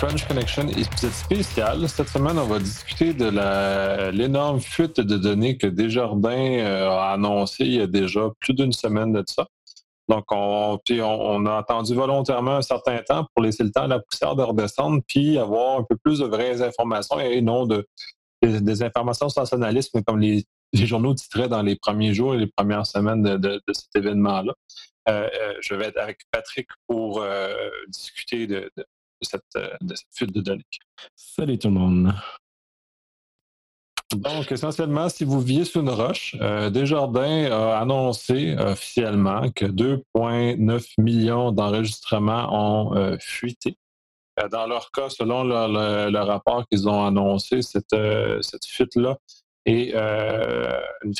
French Connection, épisode spécial. Cette semaine, on va discuter de l'énorme fuite de données que Desjardins euh, a annoncé il y a déjà plus d'une semaine de ça. Donc, on, on, a attendu volontairement un certain temps pour laisser le temps à la poussière de redescendre, puis avoir un peu plus de vraies informations et non de, des, informations sensationnalistes, comme les, journaux titraient dans les premiers jours et les premières semaines de, cet événement-là. Euh, euh, je vais être avec Patrick pour discuter de, cette, euh, de cette fuite de données. Salut tout le monde. Donc, essentiellement, si vous viviez sur une roche, euh, Desjardins a annoncé officiellement que 2,9 millions d'enregistrements ont euh, fuité. dans leur cas, selon le, rapport qu'ils ont annoncé, cette, cette fuite-là est une,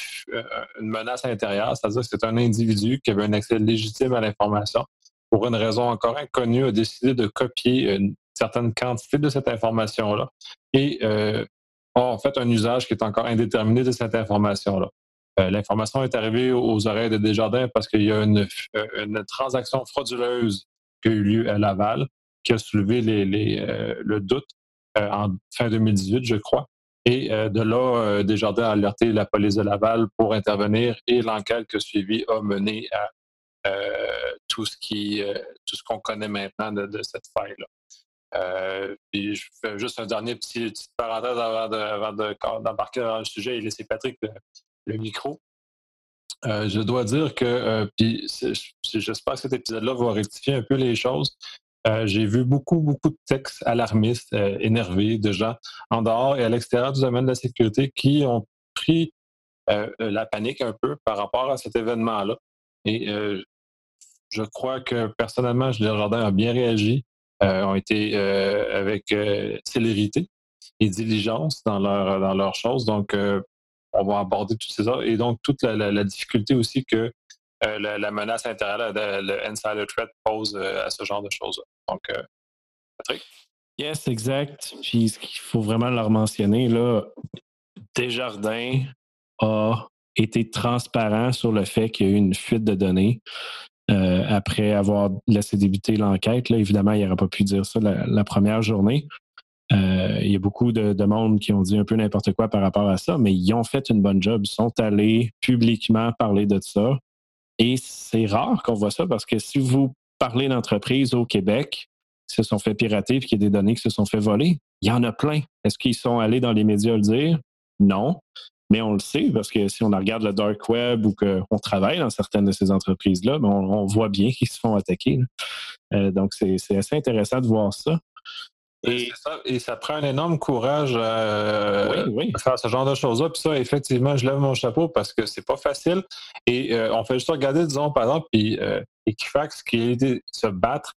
une, menace intérieure, c'est-à-dire que c'est un individu qui avait un accès légitime à l'information pour une raison encore inconnue, a décidé de copier une certaine quantité de cette information-là et euh, a fait un usage qui est encore indéterminé de cette information-là. Euh, l'information est arrivée aux oreilles de Desjardins parce qu'il y a une, euh, une, transaction frauduleuse qui a eu lieu à Laval qui a soulevé les, les, le doute en fin 2018, je crois. Et de là, Desjardins a alerté la police de Laval pour intervenir et l'enquête qui a suivi a mené à euh, tout ce qui euh, tout ce qu'on connaît maintenant de, cette faille-là. Euh, puis je fais juste un dernier petit petite parenthèse avant d'embarquer dans le sujet et laisser Patrick le, micro. je dois dire que, puis j'espère que cet épisode-là va rectifier un peu les choses. J'ai vu beaucoup, beaucoup de textes alarmistes, énervés de gens en dehors et à l'extérieur du domaine de la sécurité qui ont pris la panique un peu par rapport à cet événement-là. Et je crois que personnellement, Julien Jardin a bien réagi, euh, ont été euh, avec euh, célérité et diligence dans leur dans leurs choses. Donc, on va aborder tout ça et donc toute la, difficulté aussi que la, menace intérieure, le insider threat pose à ce genre de choses. Donc, Patrick? Yes, exact. Puis ce qu'il faut vraiment leur mentionner là, Desjardins a été transparent sur le fait qu'il y a eu une fuite de données. Euh, après avoir laissé débuter l'enquête. Évidemment, il n'aurait pas pu dire ça la, première journée. Euh, il y a beaucoup de, monde qui ont dit un peu n'importe quoi par rapport à ça, mais ils ont fait une bonne job. Ils sont allés publiquement parler de ça. Et c'est rare qu'on voit ça parce que si vous parlez d'entreprises au Québec qui se sont fait pirater et qu'il y a des données qui se sont fait voler, il y en a plein. Est-ce qu'ils sont allés dans les médias le dire? Non. Mais on le sait parce que si on regarde le dark web ou qu'on travaille dans certaines de ces entreprises-là, ben, on, voit bien qu'ils se font attaquer. Euh, donc, c'est assez intéressant de voir ça. Et ça, et ça, prend un énorme courage euh, à faire ce genre de choses-là. Puis ça, effectivement, je lève mon chapeau parce que c'est pas facile. Et euh, on fait juste regarder, disons, par exemple, puis Equifax qui a été se battre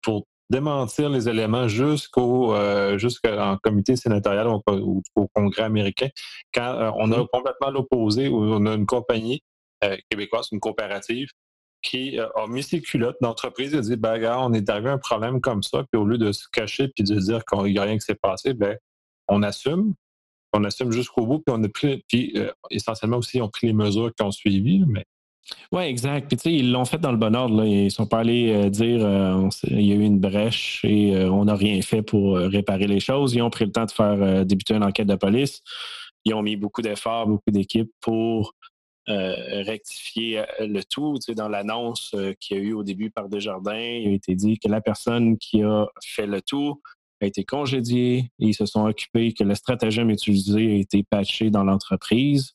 pour démentir les éléments jusqu'au euh, jusqu'en comité sénatorial ou, au Congrès américain, quand euh, on a mm-hmm. complètement l'opposé, où on a une compagnie euh, québécoise, une coopérative, qui a mis ses culottes d'entreprise et dit ben, regarde, on est arrivé à un problème comme ça, puis au lieu de se cacher puis de dire qu'il n'y a rien qui s'est passé, ben, on assume, on assume jusqu'au bout, puis on a pris, puis essentiellement aussi, on a pris les mesures qui ont suivi, mais oui, exact. Puis tu sais, ils l'ont fait dans le bon ordre. Ils sont pas allés euh, dire euh, il y a eu une brèche et euh, on n'a rien fait pour réparer les choses. Ils ont pris le temps de faire débuter une enquête de police. Ils ont mis beaucoup d'efforts, beaucoup d'équipes pour rectifier le tout. Tu sais, dans l'annonce qu'il y a eu au début par Desjardins, il a été dit que la personne qui a fait le tout a été congédiée ils se sont occupés que le stratagème utilisé a été patché dans l'entreprise.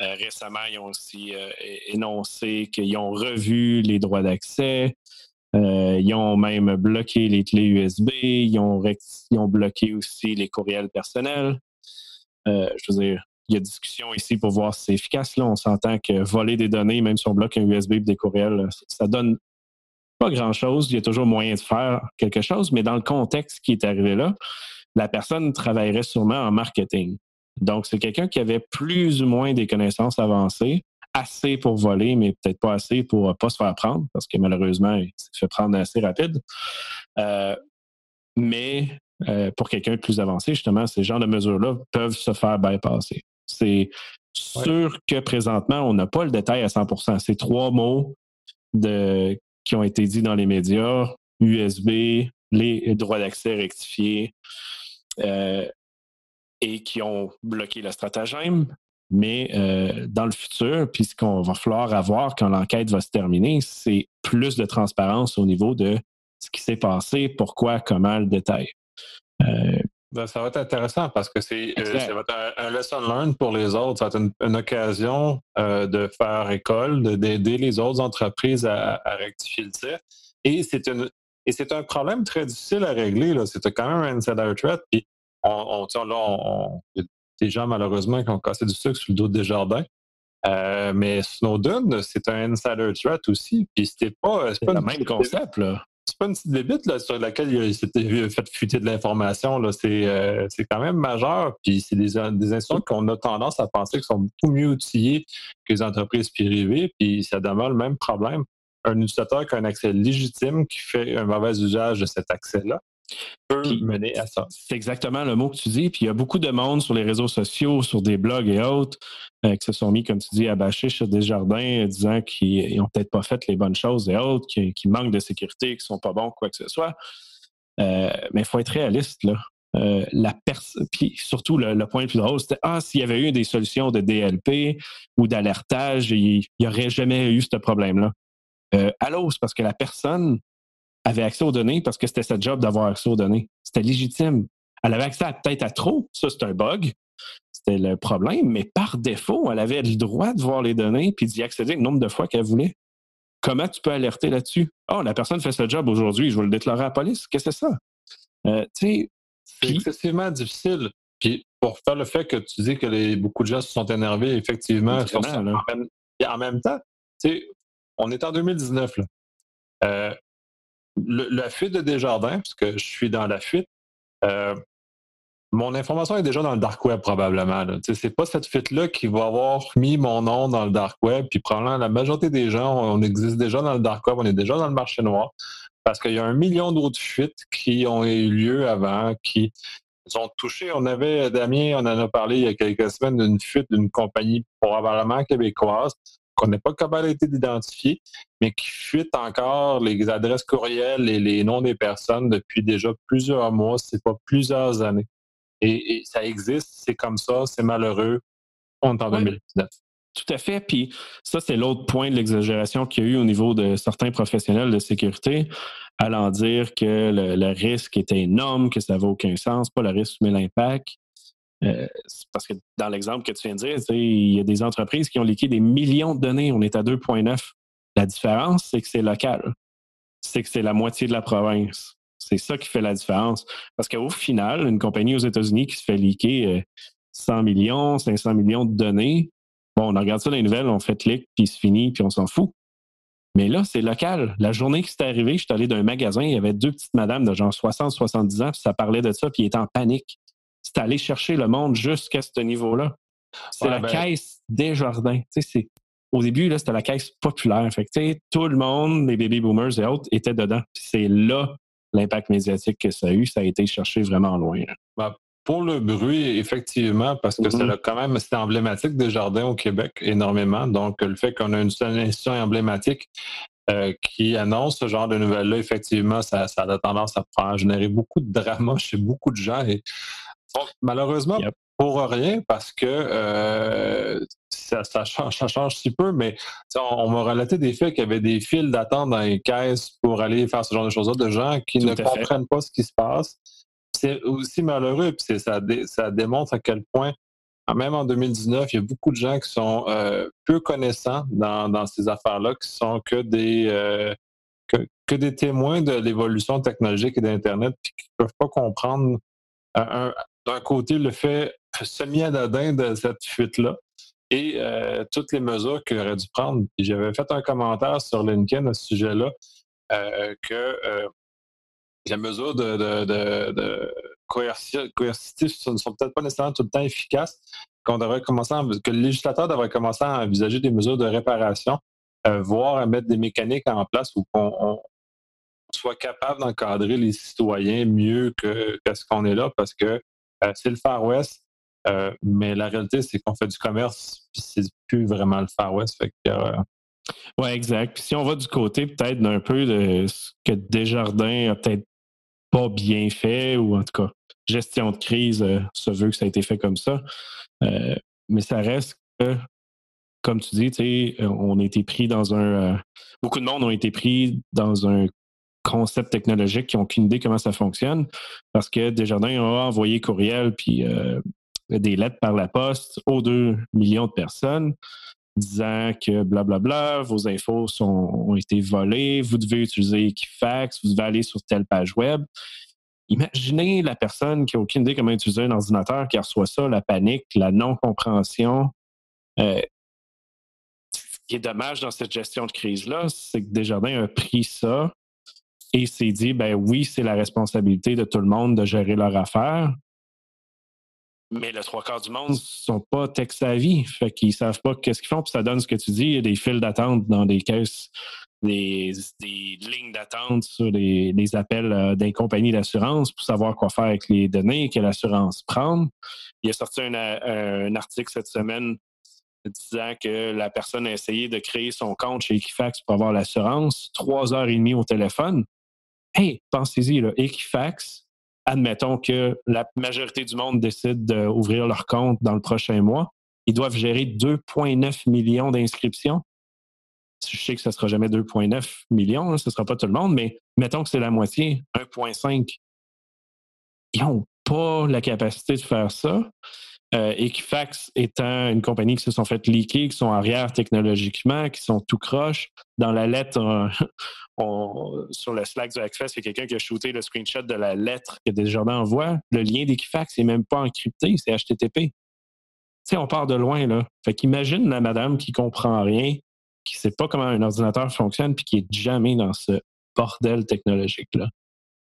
Euh, récemment, ils ont aussi euh, énoncé qu'ils ont revu les droits d'accès. Euh, ils ont même bloqué les clés USB. Ils ont, bloqué aussi les courriels personnels. je veux dire, il y a discussion ici pour voir si c'est efficace. Là, on s'entend que voler des données, même si on bloque un USB et des courriels, ça donne pas grand-chose. Il y a toujours moyen de faire quelque chose, mais dans le contexte qui est arrivé là, la personne travaillerait sûrement en marketing. Donc, c'est quelqu'un qui avait plus ou moins des connaissances avancées, assez pour voler, mais peut-être pas assez pour ne pas se faire prendre, parce que malheureusement, il s'est fait prendre assez rapide. Euh, mais euh, pour quelqu'un de plus avancé, justement, ces genres de mesures-là peuvent se faire bypasser. C'est sûr que présentement, on n'a pas le détail à 100 C'est trois mots de, qui ont été dits dans les médias USB, les droits d'accès rectifiés et qui ont bloqué le stratagème. Mais dans le futur, puis ce qu'on va falloir avoir quand l'enquête va se terminer, c'est plus de transparence au niveau de ce qui s'est passé, pourquoi, comment, le détail. Ben, ça va être intéressant parce que c'est euh, ça va être un, lesson learned pour les autres. Ça va être une, occasion euh, de faire école, d'aider les autres entreprises à, rectifier le tir. Et c'est une et c'est un problème très difficile à régler. C'est quand même un insider threat. Puis on, on, là, on, il y a des gens malheureusement qui ont cassé du sucre sur le dos des jardins. Euh, mais Snowden, c'est un insider threat aussi. Puis c'était pas, c'est pas le même concept là c'est pas une petite débite là, sur laquelle il s'était fait fuiter de l'information. Euh, c'est quand même majeur. Puis c'est des, des institutions qu'on a tendance à penser qui sont beaucoup mieux outillées que les entreprises privées. Puis ça demeure le même problème. Un utilisateur qui a un accès légitime, qui fait un mauvais usage de cet accès-là, peut mener à ça. C'est exactement le mot que tu dis. Puis il y a beaucoup de monde sur les réseaux sociaux, sur des blogs et autres, euh, qui se sont mis, comme tu dis, à bâcher sur des jardins, disant qu'ils n'ont peut-être pas fait les bonnes choses et autres, qui, manquent de sécurité, qui ne sont pas bons, quoi que ce soit. Euh, mais il faut être réaliste, là. Euh, la puis surtout le, point le plus drôle, c'était ah s'il y avait eu des solutions de DLP ou d'alertage, il n'y aurait jamais eu ce problème-là. Euh, allô, c'est parce que la personne avait accès aux données parce que c'était sa job d'avoir accès aux données. C'était légitime. Elle avait accès peut-être à trop, ça c'est un bug, c'était le problème, mais par défaut, elle avait le droit de voir les données puis d'y accéder le nombre de fois qu'elle voulait. Comment tu peux alerter là-dessus? Oh, la personne fait ce job aujourd'hui, je vais le déclarer à la police. Qu'est-ce que c'est ça? Euh, c'est excessivement difficile. Puis pour faire le fait que tu dis que beaucoup de gens se sont énervés, effectivement, en, même, en, même, temps, on est en 2019. Là. Euh, la fuite de Desjardins, parce que je suis dans la fuite, euh, mon information est déjà dans le dark web probablement. Ce n'est pas cette fuite-là qui va avoir mis mon nom dans le dark web, puis probablement la majorité des gens, on existe déjà dans le dark web, on est déjà dans le marché noir, parce qu'il y a un million d'autres fuites qui ont eu lieu avant, qui ont touché. On avait, Damien, on en a parlé il y a quelques semaines d'une fuite d'une compagnie probablement québécoise qu'on n'est pas capable d'identifier, mais qui fuite encore les adresses courriels et les noms des personnes depuis déjà plusieurs mois, c'est pas plusieurs années. Et, ça existe, c'est comme ça, c'est malheureux. On est en 2019. Tout à fait. Puis ça, c'est l'autre point de l'exagération qu'il y a eu au niveau de certains professionnels de sécurité, allant dire que le, risque était énorme, que ça n'avait aucun sens, pas le risque, mais l'impact. Euh, parce que dans l'exemple que tu viens de dire, il y a des entreprises qui ont liqué des millions de données. On est à 2,9. La différence, c'est que c'est local. C'est que c'est la moitié de la province. C'est ça qui fait la différence. Parce qu'au final, une compagnie aux États-Unis qui se fait liquer 100 euh, millions, 500 millions de données, bon, on regarde ça dans les nouvelles, on fait clic, puis c'est fini, puis on s'en fout. Mais là, c'est local. La journée qui c'est arrivé, je suis allé dans un magasin, il y avait deux petites madames de genre 60-70 ans, puis ça parlait de ça, puis ils étaient en panique c'est aller chercher le monde jusqu'à ce niveau-là. C'est la ben caisse des jardins. au début, c'était la caisse populaire. Fait tout le monde, les baby boomers et autres, étaient dedans. C'est là l'impact médiatique que ça a eu. Ça a été cherché vraiment loin. Ben, pour le bruit, effectivement, parce que mm-hmm. c'est quand même c'est emblématique des jardins au Québec énormément. Donc, le fait qu'on a une institution emblématique euh, qui annonce ce genre de nouvelles-là, effectivement, ça, a tendance à, générer beaucoup de drama chez beaucoup de gens. Et malheureusement, pour rien, parce que euh, ça, change, ça change si peu, mais on, m'a relaté des faits qu'il y avait des files d'attente dans les caisses pour aller faire ce genre de choses-là, de gens qui ne comprennent pas ce qui se passe. C'est aussi malheureux, puis ça, ça démontre à quel point même en 2019, il y a beaucoup de gens qui sont euh, peu connaissants dans, ces affaires-là, qui sont que des euh, que, des témoins de l'évolution technologique et d'Internet, puis qui ne peuvent pas comprendre un, d'un côté, le fait semi-anodin de cette fuite-là et euh, toutes les mesures qu'il aurait dû prendre. j'avais fait un commentaire sur LinkedIn à ce sujet-là euh, que euh, les mesures de, de, coercitives ne sont peut-être pas nécessairement tout le temps efficaces, qu'on devrait commencer que le législateur devrait commencer à envisager des mesures de réparation, voire à mettre des mécaniques en place où on, soit capable d'encadrer les citoyens mieux que, ce qu'on est là, parce que c'est le Far West, euh, mais la réalité, c'est qu'on fait du commerce, puis c'est plus vraiment le Far West. Euh, oui, exact. si on va du côté peut-être d'un peu de ce que Desjardins a peut-être pas bien fait, ou en tout cas, gestion de crise euh, se veut que ça a été fait comme ça. Euh, mais ça reste que, comme tu dis, on a été pris dans un. beaucoup de monde ont été pris dans un concept technologique qui n'ont aucune idée comment ça fonctionne parce que Desjardins a envoyé courriel puis des lettres par la poste aux 2 millions de personnes disant que blablabla, vos infos ont été volées, vous devez utiliser Equifax, vous devez aller sur telle page web. Imaginez la personne qui n'a aucune idée comment utiliser un ordinateur qui reçoit ça, la panique, la non-compréhension. Euh, ce qui est dommage dans cette gestion de crise-là, c'est que Desjardins a pris ça et s'est dit, ben oui, c'est la responsabilité de tout le monde de gérer leur affaire, mais le trois quarts du monde ne sont pas tech savvy. Fait qu'ils savent pas qu'est-ce qu'ils font. Puis ça donne ce que tu dis. Il y a des files d'attente dans des caisses, des, lignes d'attente sur des, appels euh, des compagnies d'assurance pour savoir quoi faire avec les données que l'assurance prend. Il a sorti un, un, article cette semaine disant que la personne a essayé de créer son compte chez Equifax pour avoir l'assurance. Trois heures et demie au téléphone. Hey, pensez-y, Equifax, admettons que la majorité du monde décide d'ouvrir leur compte dans le prochain mois, ils doivent gérer 2,9 millions d'inscriptions. Je sais que ce ne sera jamais 2,9 millions, hein, ce ne sera pas tout le monde, mais mettons que c'est la moitié, 1,5. Ils n'ont pas la capacité de faire ça. Euh, Equifax étant une compagnie qui se sont fait leaker, qui sont arrière technologiquement, qui sont tout croche. Dans la lettre, sur le Slack du Hackfest, il y a quelqu'un qui a shooté le screenshot de la lettre que Desjardins envoie. Le lien d'Equifax n'est même pas encrypté, c'est HTTP. Tu sais, on part de loin, là. Fait qu'imagine la madame qui comprend rien, qui sait pas comment un ordinateur fonctionne, puis qui est jamais dans ce bordel technologique-là.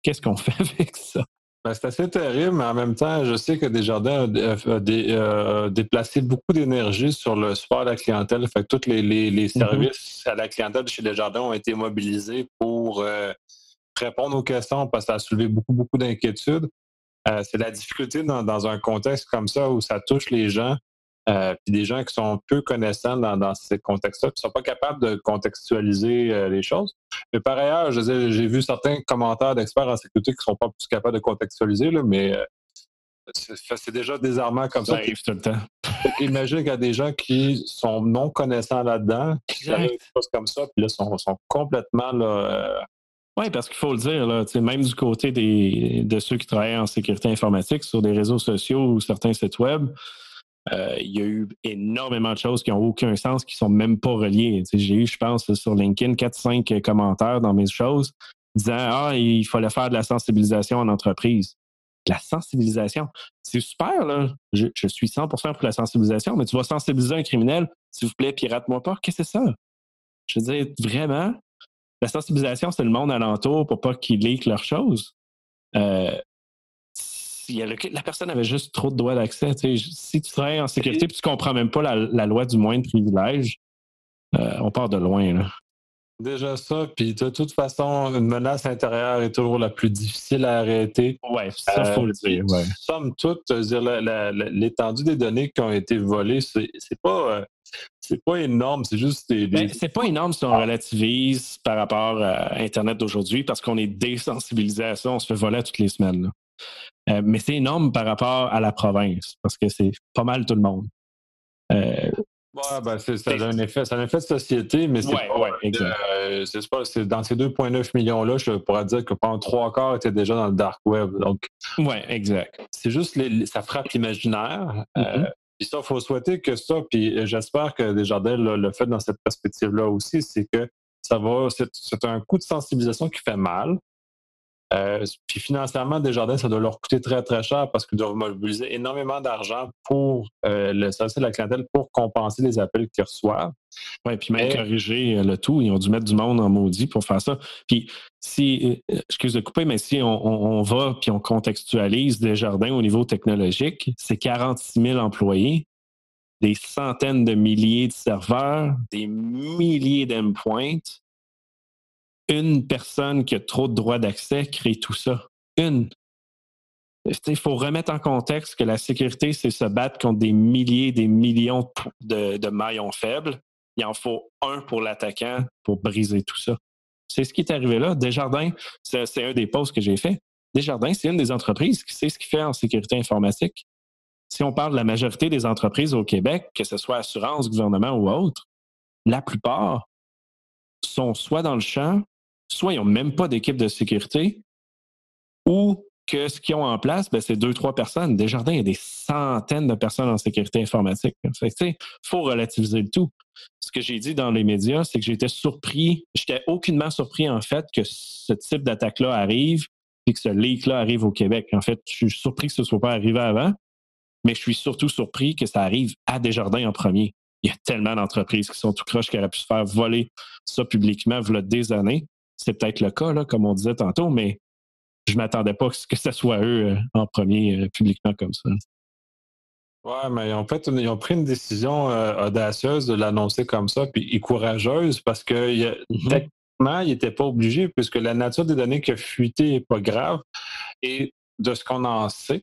Qu'est-ce qu'on fait avec ça? Ben, c'est assez terrible, mais en même temps, je sais que Desjardins a, euh, déplacé beaucoup d'énergie sur le support à la clientèle. Fait que tous les, mm-hmm. services à la clientèle de chez Desjardins ont été mobilisés pour euh, répondre aux questions parce que ça a soulevé beaucoup, beaucoup d'inquiétudes. Euh, c'est la difficulté dans, un contexte comme ça où ça touche les gens. Euh, puis des gens qui sont peu connaissants dans, ces contextes-là, qui ne sont pas capables de contextualiser euh, les choses. Mais par ailleurs, j'ai vu certains commentaires d'experts en sécurité qui ne sont pas plus capables de contextualiser, là, mais euh, c'est déjà désarmant comme ça. Ça arrive tout le temps. Imagine qu'il y a des gens qui sont non connaissants là-dedans, qui font des choses comme ça, puis là, sont, sont complètement là, oui, parce qu'il faut le dire, là, même du côté des, de ceux qui travaillent en sécurité informatique sur des réseaux sociaux ou certains sites web, euh, il y a eu énormément de choses qui n'ont aucun sens, qui ne sont même pas reliées. J'ai eu, je pense, sur LinkedIn, 4-5 commentaires dans mes choses disant Ah, il fallait faire de la sensibilisation en entreprise. la sensibilisation, c'est super, là. Je, suis 100% pour la sensibilisation, mais tu vas sensibiliser un criminel, s'il vous plaît, pirate-moi pas. Qu'est-ce que c'est ça? Je veux dire, vraiment, la sensibilisation, c'est le monde alentour pour pas qu'ils leak leurs choses. Euh, la personne avait juste trop de droits d'accès. Si tu travailles en sécurité et tu ne comprends même pas la, loi du moindre privilège, euh, on part de loin. Déjà ça, puis de toute façon, une menace intérieure est toujours la plus difficile à arrêter. Oui, ça, faut le dire. Ouais. Somme toute, l'étendue des données qui ont été volées, c'est pas. Euh, c'est pas énorme, c'est juste des. Ben, c'est pas énorme si on relativise par rapport à Internet d'aujourd'hui parce qu'on est désensibilisé à ça, on se fait voler toutes les semaines. Euh, mais c'est énorme par rapport à la province, parce que c'est pas mal tout le monde. Euh, ben ça a un effet, ça a un effet de société, mais c'est pas, euh, dans ces 2,9 millions-là, je pourrais dire que pendant trois quarts étaient déjà dans le dark web. Donc, ouais, exact. C'est juste ça frappe l'imaginaire. Mm-hmm. puis ça, il faut souhaiter que ça, puis j'espère que Desjardins le fait dans cette perspective-là aussi, c'est que ça va, c'est un coup de sensibilisation qui fait mal, euh, puis financièrement, Desjardins, ça doit leur coûter très, très cher parce qu'ils doivent mobiliser énormément d'argent pour euh, le service de la clientèle pour compenser les appels qu'ils reçoivent. Oui, puis même corriger euh, le tout. Ils ont dû mettre du monde en maudit pour faire ça. Puis si, excuse de couper, mais si on, va puis on contextualise Desjardins au niveau technologique, c'est 46 000 employés, des centaines de milliers de serveurs, des milliers d'endpoints une personne qui a trop de droits d'accès crée tout ça. Une. Il faut remettre en contexte que la sécurité, c'est se battre contre des milliers, des millions de, maillons faibles. Il en faut un pour l'attaquant pour briser tout ça. C'est ce qui est arrivé là. Desjardins, c'est un des posts que j'ai fait. Desjardins, c'est une des entreprises qui sait ce qu'il fait en sécurité informatique. Si on parle de la majorité des entreprises au Québec, que ce soit assurance, gouvernement ou autre, la plupart sont soit dans le champ, soit ils n'ont même pas d'équipe de sécurité, ou que ce qu'ils ont en place, ben, c'est deux, trois personnes. Desjardins, il y a des centaines de personnes en sécurité informatique. Il faut relativiser le tout. Ce que j'ai dit dans les médias, c'est que j'étais surpris, j'étais aucunement surpris en fait que ce type d'attaque-là arrive et que ce leak-là arrive au Québec. En fait, je suis surpris que ce ne soit pas arrivé avant, mais je suis surtout surpris que ça arrive à Desjardins en premier. Il y a tellement d'entreprises qui sont tout croches qui auraient pu se faire voler ça publiquement voilà des années. C'est peut-être le cas, là, comme on disait tantôt, mais je m'attendais pas que ce soit eux euh, en premier euh, publiquement comme ça. Ouais, mais en fait, ils ont pris une décision euh, audacieuse de l'annoncer comme ça, puis et courageuse, parce que mm-hmm. techniquement, ils n'étaient pas obligés, puisque la nature des données qui a fuité n'est pas grave. Et de ce qu'on en sait,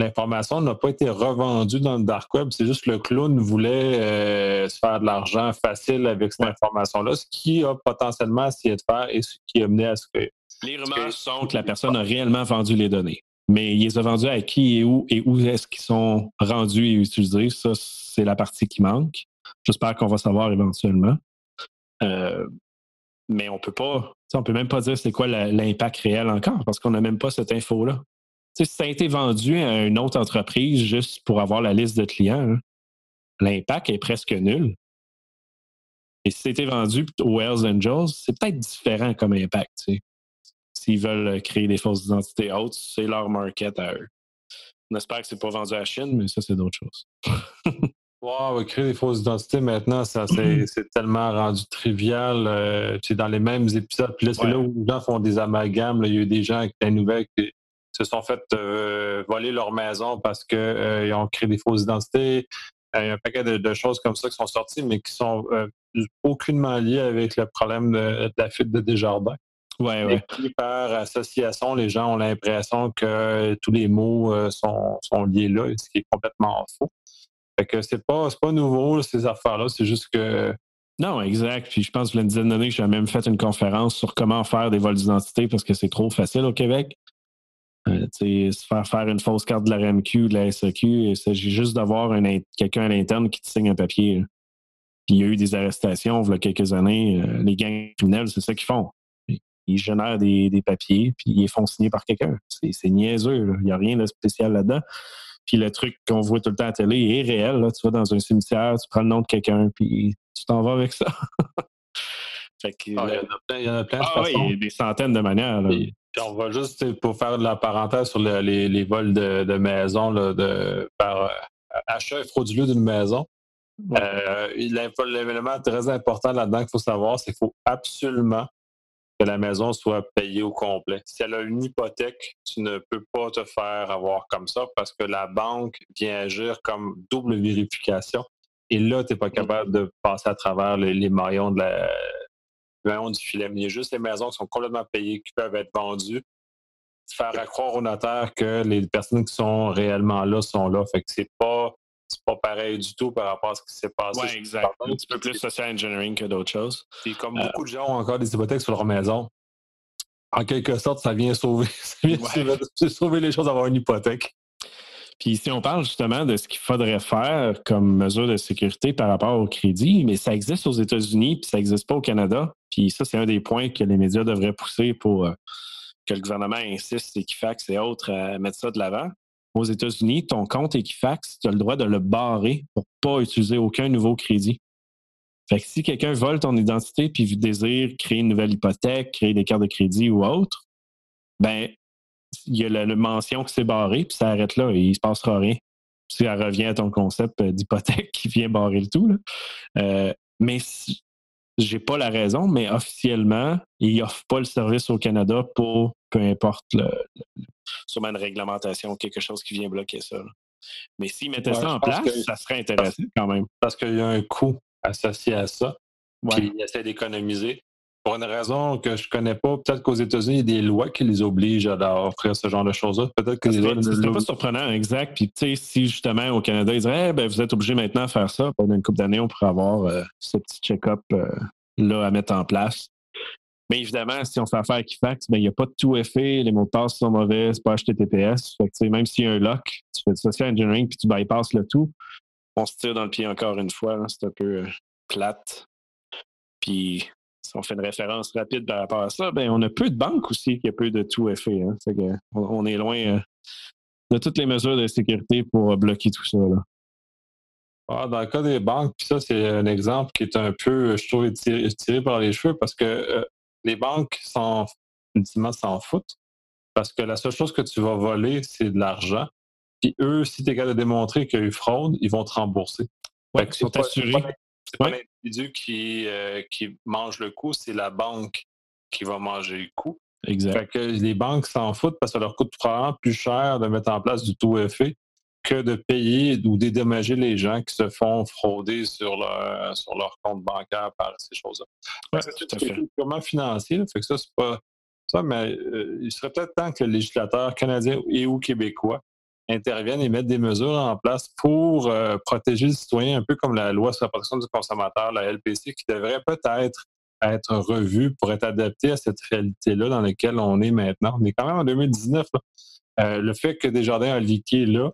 l'information n'a pas été revendue dans le dark web. C'est juste que le clown voulait se faire de l'argent facile avec cette information-là, ce qui a potentiellement essayé de faire et ce qui a mené à ce que les rumeurs sont que la personne a réellement vendu les données. Mais il les a vendus à qui et où et où est-ce qu'ils sont rendus et utilisés? Ça, c'est la partie qui manque. J'espère qu'on va savoir éventuellement. Euh, mais on peut pas, on peut même pas dire c'est quoi l'impact réel encore parce qu'on n'a même pas cette info-là. Si ça a été vendu à une autre entreprise juste pour avoir la liste de clients, hein, l'impact est presque nul. Et si c'était vendu aux Hells Angels, c'est peut-être différent comme impact s'ils veulent créer des fausses identités hautes, c'est leur market à eux. On espère que c'est pas vendu à la Chine, mais ça, c'est d'autres choses. wow, créer des fausses identités maintenant, ça c'est tellement rendu trivial. Euh, c'est dans les mêmes épisodes. Puis là, c'est là où les gens font des amalgames. Il y a eu des gens avec la nouvelle qui se sont fait euh, voler leur maison parce qu'ils euh, ont créé des fausses identités. Il y a un paquet de, choses comme ça qui sont sorties, mais qui sont aucunement liées avec le problème de la fuite de Desjardins. Ouais, ouais. par association, les gens ont l'impression que tous les mots euh, sont, sont, liés là, ce qui est complètement faux. Fait que c'est pas, pas nouveau, ces affaires-là. C'est juste que. Non, exact. Puis je pense que une dizaine d'années que j'ai même fait une conférence sur comment faire des vols d'identité parce que c'est trop facile au Québec. Euh, se faire faire une fausse carte de la RMQ, de la SEQ, il s'agit juste d'avoir quelqu'un à l'interne qui te signe un papier. Puis il y a eu des arrestations il y a quelques années. Euh, les gangs criminels, c'est ça qu'ils font ils génèrent des, papiers, puis ils les font signer par quelqu'un. C'est niaiseux, il n'y a rien de spécial là-dedans. Puis le truc qu'on voit tout le temps à la télé est réel. Tu vas dans un cimetière, tu prends le nom de quelqu'un, puis tu t'en vas avec ça. Ah, il, y en a plein, de ah, façons. Oui, des centaines de manières. on va juste, pour faire de la parenthèse sur les, vols de, de maison de, par euh, achat frauduleux d'une maison. Euh, l'élément très important là-dedans qu'il faut savoir, c'est qu'il faut absolument que la maison soit payée au complet. Si elle a une hypothèque, tu ne peux pas te faire avoir comme ça parce que la banque vient agir comme double vérification. Et là, tu n'es pas capable de passer à travers les, maillons, de la, du filet. il y a juste les maisons qui sont complètement payées, qui peuvent être vendues. Faire croire au notaire que les personnes qui sont réellement là sont là. Fait que c'est pas c'est pas pareil du tout par rapport à ce qui s'est passé. Oui, exact. Un petit peu plus social engineering que d'autres choses. Et comme euh, beaucoup de gens ont encore des hypothèques sur leur maison, en quelque sorte, ça vient sauver, ça vient sauver les choses d'avoir une hypothèque. Puis si on parle justement de ce qu'il faudrait faire comme mesure de sécurité par rapport au crédit, mais ça existe aux États-Unis, puis ça n'existe pas au Canada. Puis ça, c'est un des points que les médias devraient pousser pour euh, que le gouvernement insiste, Equifax et autres, à mettre ça de l'avant aux États-Unis, ton compte Equifax, tu as le droit de le barrer pour ne pas utiliser aucun nouveau crédit. Fait que si quelqu'un vole ton identité puis désire créer une nouvelle hypothèque, créer des cartes de crédit ou autre, ben il y a la, mention que c'est barré, puis ça arrête là et il ne se passera rien. Si elle revient à ton concept d'hypothèque qui vient barrer le tout. Là. Euh, mais j'ai pas la raison, mais officiellement, ils n'offrent pas le service au Canada pour peu importe le, sûrement une réglementation, quelque chose qui vient bloquer ça. Mais s'ils mettaient ça en place, ça serait intéressant quand même. Parce qu'il y a un coût associé à ça. Ouais. Ils essaient d'économiser. Pour une raison que je ne connais pas, peut-être qu'aux États-Unis, il y a des lois qui les obligent à offrir ce genre de choses-là. Peut-être que C'est pas surprenant, exact. Puis, tu sais, si justement au Canada, ils diraient, eh, ben, vous êtes obligé maintenant de faire ça, pendant une couple d'années, on pourrait avoir euh, ce petit check-up euh, à mettre en place. Mais évidemment, si on fait affaire avec Equifax, ben, il n'y a pas de tout effet, les mots de passe sont mauvais, c'est pas HTTPS. Fait que, même s'il y a un lock, tu fais du social engineering puis tu bypasses le tout, on se tire dans le pied encore une fois. C'est un peu euh, plate. Puis si on fait une référence rapide par rapport à ça, ben on a peu de banques aussi qui a peu de tout effet. Hein. on, est loin euh, de toutes les mesures de sécurité pour bloquer tout ça. Ah, dans le cas des banques, puis ça, c'est un exemple qui est un peu, je trouve, tiré, par les cheveux parce que euh, les banques s'en, s'en foutent. Parce que la seule chose que tu vas voler, c'est de l'argent. Puis eux, si tu es capable de démontrer qu'il y a eu fraude, ils vont te rembourser. Ouais, ils sont assurés. C'est pas l'individu qui, euh, qui mange le coup, c'est la banque qui va manger le coup. Exact. Fait que les banques s'en foutent parce que ça leur coûte probablement plus cher de mettre en place du taux effet que de payer ou dédommager les gens qui se font frauder sur leur, sur leur compte bancaire par ces choses-là. Ouais, c'est tout à fait. Comment financier, fait que ça, c'est pas ça, mais euh, il serait peut-être temps que le législateur canadien et ou québécois interviennent et mettent des mesures en place pour euh, protéger le citoyen, un peu comme la loi sur la protection du consommateur, la LPC, qui devrait peut-être être revue pour être adaptée à cette réalité-là dans laquelle on est maintenant. On est quand même en 2019. Euh, le fait que Desjardins a liqué là,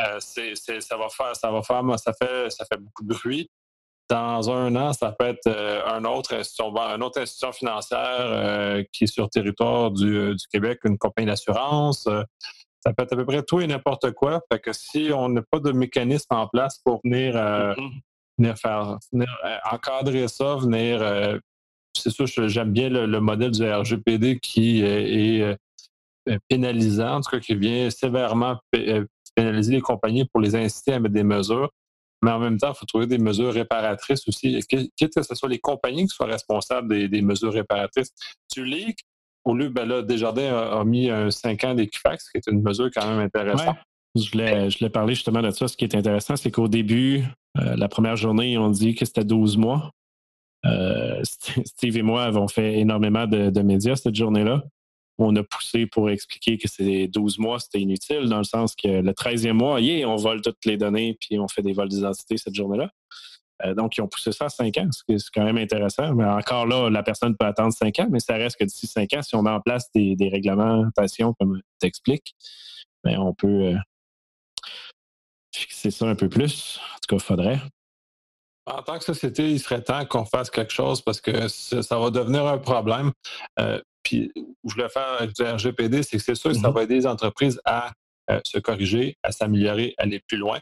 euh, ça va faire, ça va faire, ça fait, ça fait beaucoup de bruit. Dans un an, ça peut être un autre institution, une autre institution financière qui est sur le territoire du Québec, une compagnie d'assurance, ça peut être à peu près tout et n'importe quoi. Fait que si on n'a pas de mécanisme en place pour venir, euh, mm-hmm. faire, venir euh, encadrer ça, venir. Euh, c'est sûr, j'aime bien le, modèle du RGPD qui est, pénalisant, en tout cas qui vient sévèrement pénaliser les compagnies pour les inciter à mettre des mesures. Mais en même temps, il faut trouver des mesures réparatrices aussi. Quitte que ce soit les compagnies qui soient responsables des, des mesures réparatrices. Tu lis au lieu, ben là, Desjardins a, mis un 5 ans d'Equifax, qui est une mesure quand même intéressante. Je voulais, je parler justement de ça. Ce qui est intéressant, c'est qu'au début, euh, la première journée, on dit que c'était 12 mois. Euh, Steve et moi avons fait énormément de, médias cette journée-là. On a poussé pour expliquer que ces 12 mois, c'était inutile, dans le sens que le 13e mois, yeah, on vole toutes les données puis on fait des vols d'identité cette journée-là. Euh, donc, ils ont poussé ça à 5 ans, ce qui est quand même intéressant. Mais encore là, la personne peut attendre 5 ans, mais ça reste que d'ici 5 ans, si on met en place des, réglementations comme tu expliques, ben, on peut euh, fixer ça un peu plus. En tout cas, il faudrait. En tant que société, il serait temps qu'on fasse quelque chose parce que ça va devenir un problème. Euh, puis, je le fais avec du RGPD, c'est que c'est sûr que ça mm-hmm. va aider les entreprises à se corriger, à s'améliorer, à aller plus loin.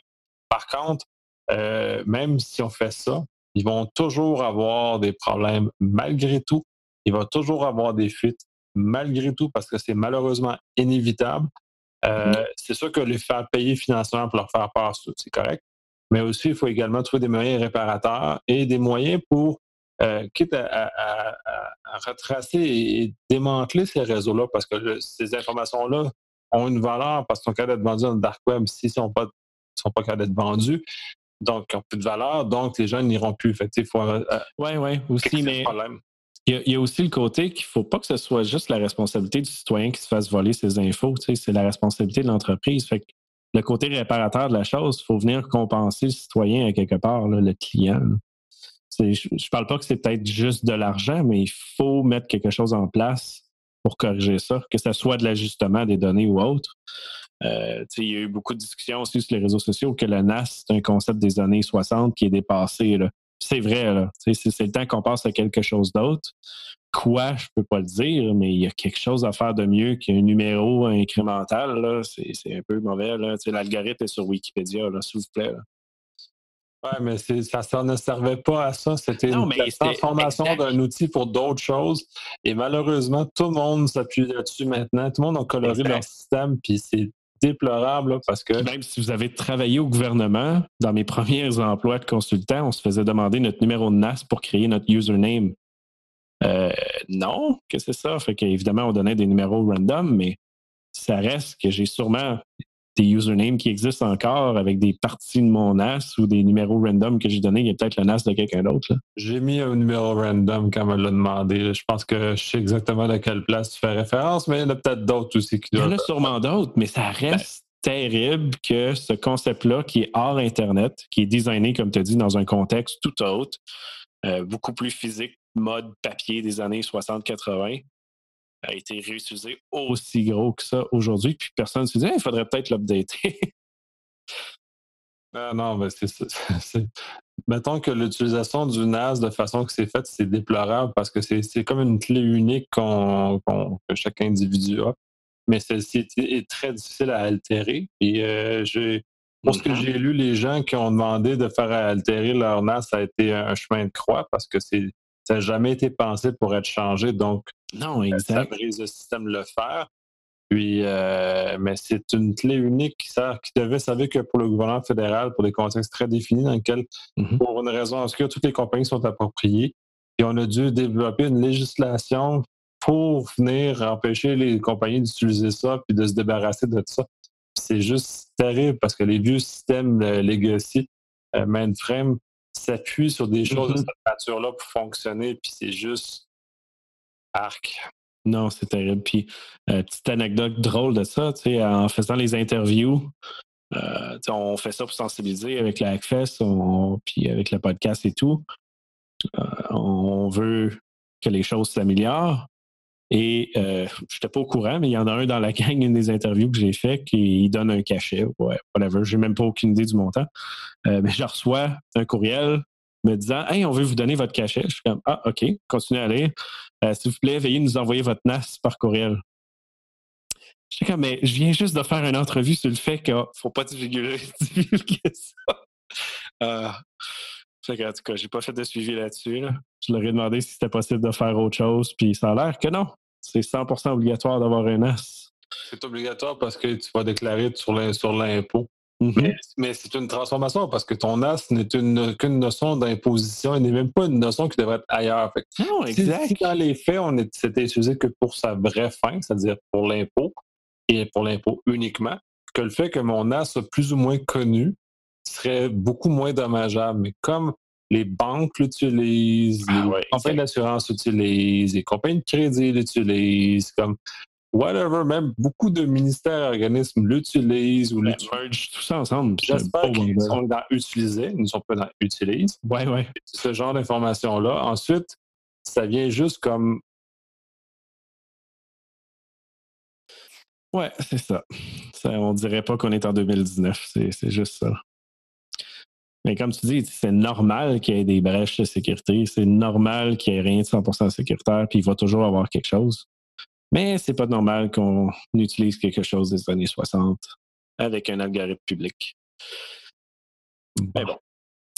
Par contre, euh, même si on fait ça, ils vont toujours avoir des problèmes malgré tout. Il va toujours avoir des fuites malgré tout parce que c'est malheureusement inévitable. Euh, mm-hmm. C'est sûr que les faire payer financièrement pour leur faire part, c'est correct. Mais aussi, il faut également trouver des moyens réparateurs et des moyens pour, euh, quitte à, retracer et démanteler ces réseaux-là, parce que ces informations-là ont une valeur parce qu'ils sont capables d'être vendus dans le dark web s'ils ne sont pas, sont pas capables d'être vendus donc qui n'ont plus de valeur, donc les gens n'iront plus. Fait il faut. Euh, oui, oui, aussi, mais. Il y, a, aussi le côté qu'il ne faut pas que ce soit juste la responsabilité du citoyen qui se fasse voler ses infos. C'est la responsabilité de l'entreprise. Fait le côté réparateur de la chose, il faut venir compenser le citoyen à quelque part, le client. Je ne parle pas que c'est peut-être juste de l'argent, mais il faut mettre quelque chose en place pour corriger ça, que ce soit de l'ajustement des données ou autre. Euh, il y a eu beaucoup de discussions aussi sur les réseaux sociaux que le NAS, c'est un concept des années 60 qui est dépassé. C'est vrai, c'est le temps qu'on passe à quelque chose d'autre. Quoi, je peux pas le dire, mais il y a quelque chose à faire de mieux qu'un numéro incrémental. C'est un peu mauvais. L'algorithme est sur Wikipédia, s'il vous plaît. Oui, mais ça, ne servait pas à ça. C'était une transformation d'un outil pour d'autres choses. Et malheureusement, tout le monde s'appuie là-dessus maintenant. Tout le monde a coloré leur système, puis c'est déplorable parce que. Même si vous avez travaillé au gouvernement, dans mes premiers emplois de consultant, on se faisait demander notre numéro de NAS pour créer notre username. Euh, non, que c'est ça? Fait qu'évidemment, on donnait des numéros random, mais ça reste que j'ai sûrement des usernames qui existent encore avec des parties de mon NAS ou des numéros random que j'ai donnés. Il y a peut-être le NAS de quelqu'un d'autre. J'ai mis un numéro random quand on me l'a demandé. Je pense que je sais exactement à quelle place tu fais référence, mais il y en a peut-être d'autres aussi qui doivent. Il y en a sûrement d'autres, mais ça reste terrible que ce concept-là, qui est hors Internet, qui est designé, comme tu as dit, dans un contexte tout autre, euh, beaucoup plus physique mode papier des années 60-80 a été réutilisé aussi gros que ça aujourd'hui, puis personne ne se dit il faudrait peut-être l'updater. non, non, mais c'est Mettons que l'utilisation du NAS de façon que c'est fait, c'est déplorable parce que c'est comme une clé unique qu'on que chaque individu a. Mais celle-ci est très difficile à altérer. Et euh, pour ce que mm-hmm. j'ai lu, les gens qui ont demandé de faire altérer leur NAS, ça a été un chemin de croix parce que ça n'a jamais été pensé pour être changé. Donc, non, exact. ça brise le système de le faire. Puis, euh, mais c'est une clé unique qui, qui devait servir que pour le gouvernement fédéral, pour des contextes très définis dans lesquels, mm-hmm. pour une raison obscure, toutes les compagnies sont appropriées. Et on a dû développer une législation pour venir empêcher les compagnies d'utiliser ça puis de se débarrasser de ça. C'est juste terrible parce que les vieux systèmes euh, legacy euh, mainframe s'appuient sur des choses de mm-hmm. cette nature-là pour fonctionner, puis c'est juste arc. Non, c'est terrible. Puis, euh, petite anecdote drôle de ça, tu sais, en faisant les interviews, euh, on fait ça pour sensibiliser avec la Hackfest, puis avec le podcast et tout. Euh, on veut que les choses s'améliorent. Et je n'étais pas au courant, mais il y en a un dans la gang, une des interviews que j'ai fait, qui donne un cachet. Ouais, whatever. J'ai même pas aucune idée du montant. mais je reçois un courriel me disant Hey, on veut vous donner votre cachet. Je suis comme Ah, OK, continuez à aller. Euh, s'il vous plaît, veuillez nous envoyer votre NAS par courriel. Je suis comme, mais je viens juste de faire une entrevue sur le fait qu'il ne faut pas divulguer, ça. Euh, en tout cas, j'ai pas fait de suivi là-dessus. Je leur ai demandé si c'était possible de faire autre chose, puis ça a l'air que non. C'est 100% obligatoire d'avoir un NAS. C'est obligatoire parce que tu vas déclarer sur l'impôt. Mhm. Mais, c'est une transformation parce que ton as n'est qu'une notion d'imposition et n'est même pas une notion qui devrait être ailleurs. non, exact. Si, dans les faits, on c'était utilisé que pour sa vraie fin, c'est-à-dire pour l'impôt, et pour l'impôt uniquement, que le fait que mon as soit plus ou moins connu serait beaucoup moins dommageable. Mais comme les banques l'utilisent, ah les compagnies d'assurance l'utilisent, les compagnies de crédit l'utilisent, comme whatever, même beaucoup de ministères et organismes l'utilisent ou l'utilisent. tout ça ensemble. J'espère qu'ils sont dans utiliser, ils ne sont pas dans utilise. Ouais, ouais. Ce genre d'informations-là. Ensuite, ça vient juste comme. Ouais, c'est ça. ça. On dirait pas qu'on est en 2019. C'est juste ça. Mais comme tu dis, c'est normal qu'il y ait des brèches de sécurité. C'est normal qu'il n'y ait rien de 100% sécuritaire, puis il va toujours avoir quelque chose. Mais c'est pas normal qu'on utilise quelque chose des années 60 avec un algorithme public. Mais bon.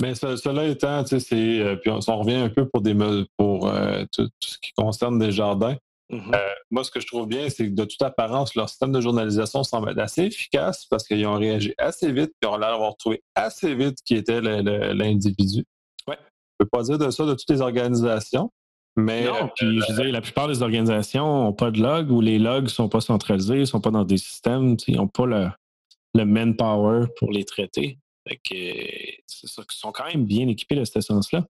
Mais cela étant, tu sais, euh, puis on, revient un peu pour des pour euh, tout, ce qui concerne des jardins. Mm-hmm. Euh, moi, ce que je trouve bien, c'est que de toute apparence, leur système de journalisation semble être assez efficace parce qu'ils ont réagi assez vite et ont l'air d'avoir trouvé assez vite qui était l'individu. Ouais. Je ne peux pas dire de ça de toutes les organisations, mais non, puis je veux la plupart des organisations n'ont pas de log ou les logs ne sont pas centralisés, ne sont pas dans des systèmes, ils n'ont pas le, le manpower pour les traiter. Fait que ils sont quand même bien équipés de ce sens-là.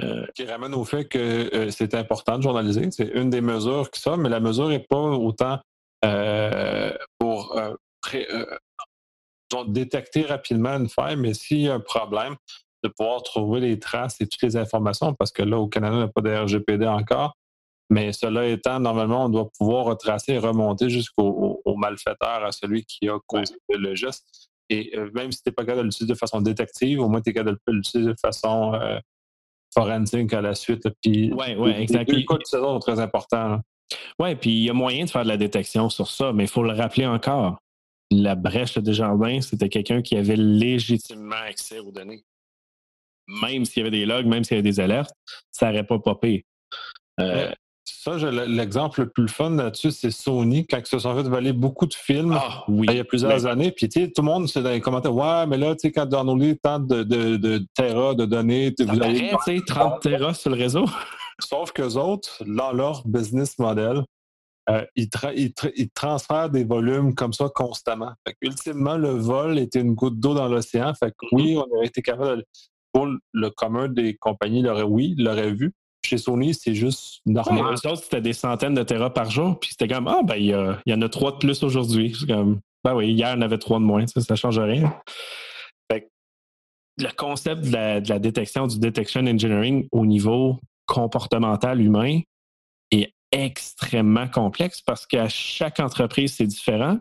Euh, qui ramène au fait que euh, c'est important de journaliser. C'est une des mesures qui ça, mais la mesure n'est pas autant euh, pour détecter rapidement une faille, mais s'il y a un problème, de pouvoir trouver les traces et toutes les informations, parce que là, au Canada, on n'a pas de RGPD encore. Mais cela étant, normalement, on doit pouvoir retracer et remonter jusqu'au malfaiteur, à celui qui a causé le geste. Et euh, même si tu n'es pas capable de l'utiliser de façon détective, au moins tu es capable de l'utiliser de façon euh, forensique à la suite. Oui, oui, exactement. Les de saison sont très importants. Oui, puis il y a moyen de faire de la détection sur ça, mais il faut le rappeler encore. La brèche de Desjardins, c'était quelqu'un qui avait légitimement accès aux données même s'il y avait des logs, même s'il y avait des alertes, ça n'aurait pas popé. Euh, ça, l'exemple le plus fun là-dessus, c'est Sony, quand ils se sont fait voler beaucoup de films ah, oui. il y a plusieurs années. Puis, tout le monde, c'est dans les commentaires Ouais, mais là, tu sais, quand livres tant de, de, de Terra, de données, vous avez. 30 Terra sur le réseau. Sauf qu'eux autres, dans leur business model, euh, ils, transfèrent des volumes comme ça constamment. Ultimement, le vol était une goutte d'eau dans l'océan. Fait que oui, mm-hmm. on aurait été capable de le commun des compagnies, l'aurait, oui, l'aurait vu. Chez Sony, c'est juste normal. c'était des centaines de terras par jour, puis c'était comme, ah, ben, il y, en a trois de plus aujourd'hui. C'est comme, ben oui, hier, on avait trois de moins, ça, ne change rien. le concept de la, détection, du detection engineering au niveau comportemental humain est extrêmement complexe parce qu'à chaque entreprise, c'est différent.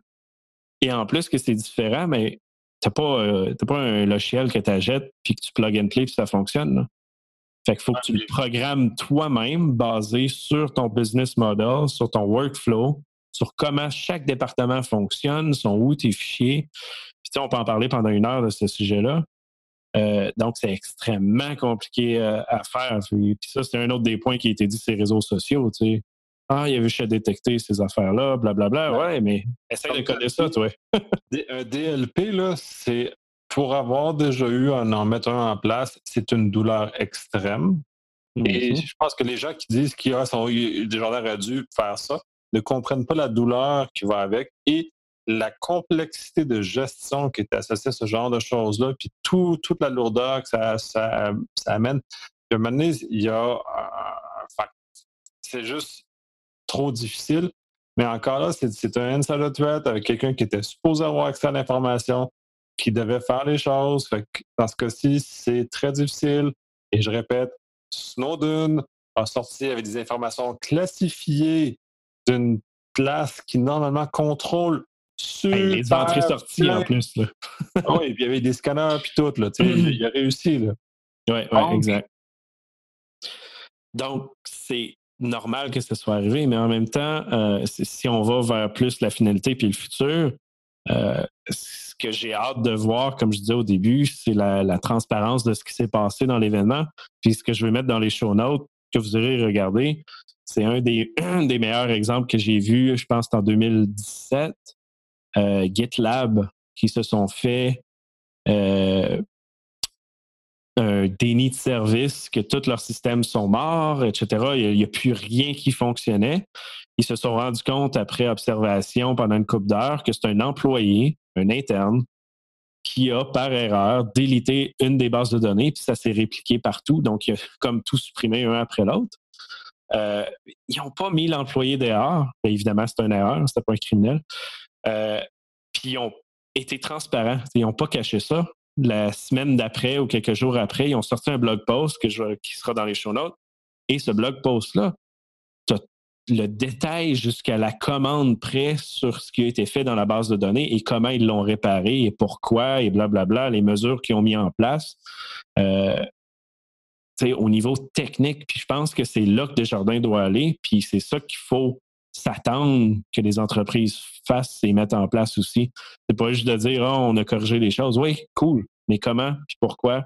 Et en plus que c'est différent, mais tu n'as pas, euh, pas un logiciel que tu achètes puis que tu plug and play puis ça fonctionne. Fait qu'il faut que tu le programmes toi-même basé sur ton business model, sur ton workflow, sur comment chaque département fonctionne, son où tes fichiers. Puis on peut en parler pendant une heure de ce sujet-là. Euh, donc, c'est extrêmement compliqué euh, à faire. Puis, ça, c'est un autre des points qui a été dit sur les réseaux sociaux. Tu sais. Ah, il y avait à détecter ces affaires-là, blablabla. Ouais, ouais mais essaye de connaître ça, toi. un DLP, là, c'est pour avoir déjà eu un en mettre un en place, c'est une douleur extrême. Et mm-hmm. je pense que les gens qui disent qu'ils ont déjà auraient dû faire ça ne comprennent pas la douleur qui va avec et la complexité de gestion qui est associée à ce genre de choses-là, puis tout, toute la lourdeur que ça, ça, amène. Puis à un il y a. c'est juste trop difficile. Mais encore là, c'est un insider threat avec quelqu'un qui était supposé avoir accès à l'information, qui devait faire les choses. Fait que dans ce cas-ci, c'est très difficile. Et je répète, Snowden a sorti avec des informations classifiées d'une place qui normalement contrôle sur les entrées-sorties en plus. Oui, puis il y avait des scanners puis tout. Là, il a réussi. Oui, ouais, exact. Donc, c'est normal que ce soit arrivé, mais en même temps, euh, si on va vers plus la finalité puis le futur, euh, ce que j'ai hâte de voir, comme je disais au début, c'est la, transparence de ce qui s'est passé dans l'événement. Puis ce que je vais mettre dans les show notes, que vous aurez regardé, c'est un des, meilleurs exemples que j'ai vu, je pense, en 2017. Euh, GitLab qui se sont fait un déni de service, que tous leurs systèmes sont morts, etc. Il n'y a, plus rien qui fonctionnait. Ils se sont rendus compte après observation pendant une couple d'heures que c'est un employé, un interne, qui a par erreur délité une des bases de données, puis ça s'est répliqué partout. Donc, il a comme tout supprimé un après l'autre. Euh, ils n'ont pas mis l'employé dehors. Bien, évidemment, c'est une erreur, c'était pas un criminel. Euh, puis ils ont été transparents. Ils n'ont pas caché ça la semaine d'après ou quelques jours après, ils ont sorti un blog post qui sera dans les show notes. Et ce blog post-là, tu as le détail jusqu'à la commande près sur ce qui a été fait dans la base de données et comment ils l'ont réparé et pourquoi et blablabla, les mesures qu'ils ont mis en place. Euh, au niveau technique, puis je pense que c'est là que Desjardins doit aller, puis c'est ça qu'il faut s'attendre que les entreprises fassent et mettent en place aussi. C'est pas juste de dire oh, on a corrigé les choses. Oui, cool, mais comment puis pourquoi?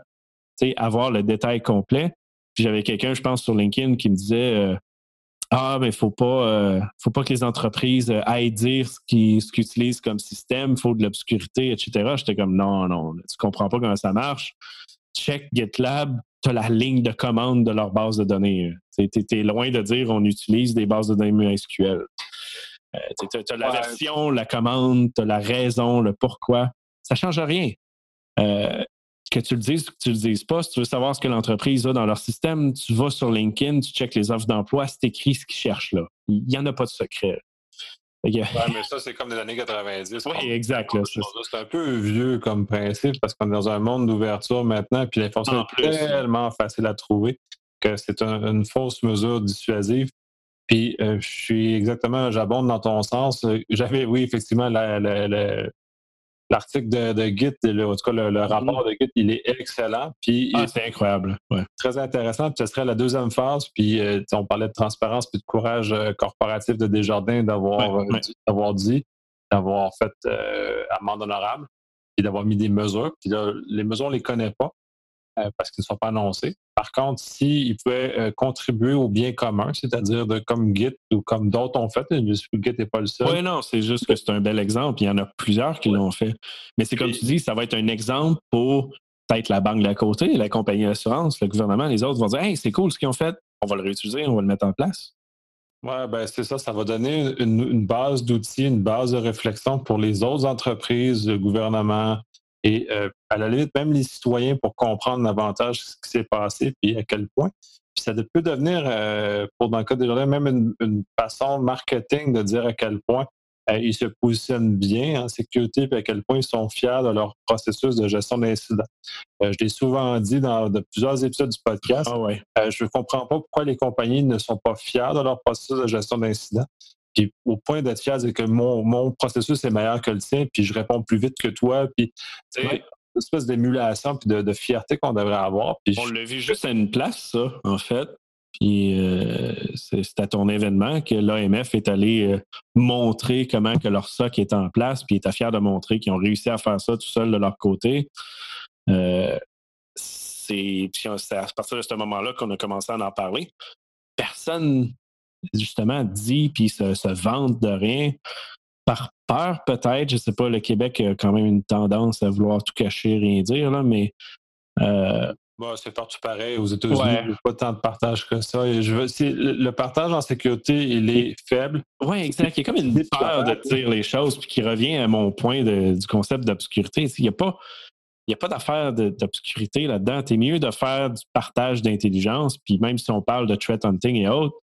sais, avoir le détail complet. J'avais quelqu'un, je pense, sur LinkedIn qui me disait euh, Ah, mais faut pas euh, faut pas que les entreprises euh, aillent dire ce qu'ils utilisent comme système, faut de l'obscurité, etc. J'étais comme non, non, tu comprends pas comment ça marche. Check GitLab, tu as la ligne de commande de leur base de données. Tu es, loin de dire on utilise des bases de données SQL. Euh, tu as, la version, la commande, tu as la raison, le pourquoi. Ça ne change rien. Euh, que tu le dises ou que tu le dises pas, si tu veux savoir ce que l'entreprise a dans leur système, tu vas sur LinkedIn, tu checkes les offres d'emploi, c'est écrit ce qu'ils cherchent là. Il n'y en a pas de secret. Oui, mais ça, c'est comme des années 90. Oui, exact. C'est un peu vieux comme principe parce qu'on est dans un monde d'ouverture maintenant, puis l'information est tellement facile à trouver que c'est une fausse mesure dissuasive. Puis euh, je suis exactement, j'abonde dans ton sens. J'avais, oui, effectivement, la, l'article de, Git, le, en tout cas le, mm-hmm. rapport de Git, il est excellent. Puis ah, c'est incroyable. Très intéressant. Puis ce serait la deuxième phase. Puis euh, on parlait de transparence puis de courage euh, corporatif de Desjardins d'avoir euh, dit, d'avoir fait amende honorable, puis d'avoir mis des mesures. Puis là, les mesures, on ne les connaît pas. Parce qu'ils ne sont pas annoncés. Par contre, s'ils pouvaient euh, contribuer au bien commun, c'est-à-dire de comme Git ou comme d'autres ont fait, Git n'est pas le seul. Oui, non, c'est juste que c'est un bel exemple. Il y en a plusieurs qui l'ont fait. Mais c'est comme tu dis, ça va être un exemple pour peut-être la banque de la côté, la compagnie d'assurance, le gouvernement, les autres vont dire Hey, c'est cool ce qu'ils ont fait, on va le réutiliser, on va le mettre en place. Oui, ben c'est ça, ça va donner une, base d'outils, une base de réflexion pour les autres entreprises, le gouvernement, et euh, à la limite, même les citoyens pour comprendre davantage ce qui s'est passé puis à quel point. Puis ça peut devenir, euh, pour dans le cas des journalistes, même une, façon marketing de dire à quel point ils se positionnent bien en sécurité et à quel point ils sont fiers de leur processus de gestion d'incidents. je l'ai souvent dit dans plusieurs épisodes du podcast. Ah je ne comprends pas pourquoi les compagnies ne sont pas fiers de leur processus de gestion d'incidents. Puis au point d'être fier, c'est que mon, processus est meilleur que le tien, puis je réponds plus vite que toi. Puis, une espèce d'émulation puis de, fierté qu'on devrait avoir. On l'a vu juste à une place, ça, en fait. Puis euh, c'est à ton événement que l'AMF est allé euh, montrer comment que leur SOC est en place, puis était fier de montrer qu'ils ont réussi à faire ça tout seul de leur côté. Euh, c'est à partir de ce moment-là qu'on a commencé à en parler. Personne justement dit puis se, se vante de rien par peur peut-être. Je sais pas, le Québec a quand même une tendance à vouloir tout cacher, rien dire, là, mais euh, c'est partout pareil. Aux États-Unis, il n'y a pas tant de partage que ça. je veux, le partage en sécurité, il est faible. Oui, exact. Il y a comme une peur de dire les choses, puis qui revient à mon point du concept d'obscurité. Il n'y a pas, il a pas d'affaire d'obscurité là-dedans. Tu es mieux de faire du partage d'intelligence, puis même si on parle de threat hunting et autres,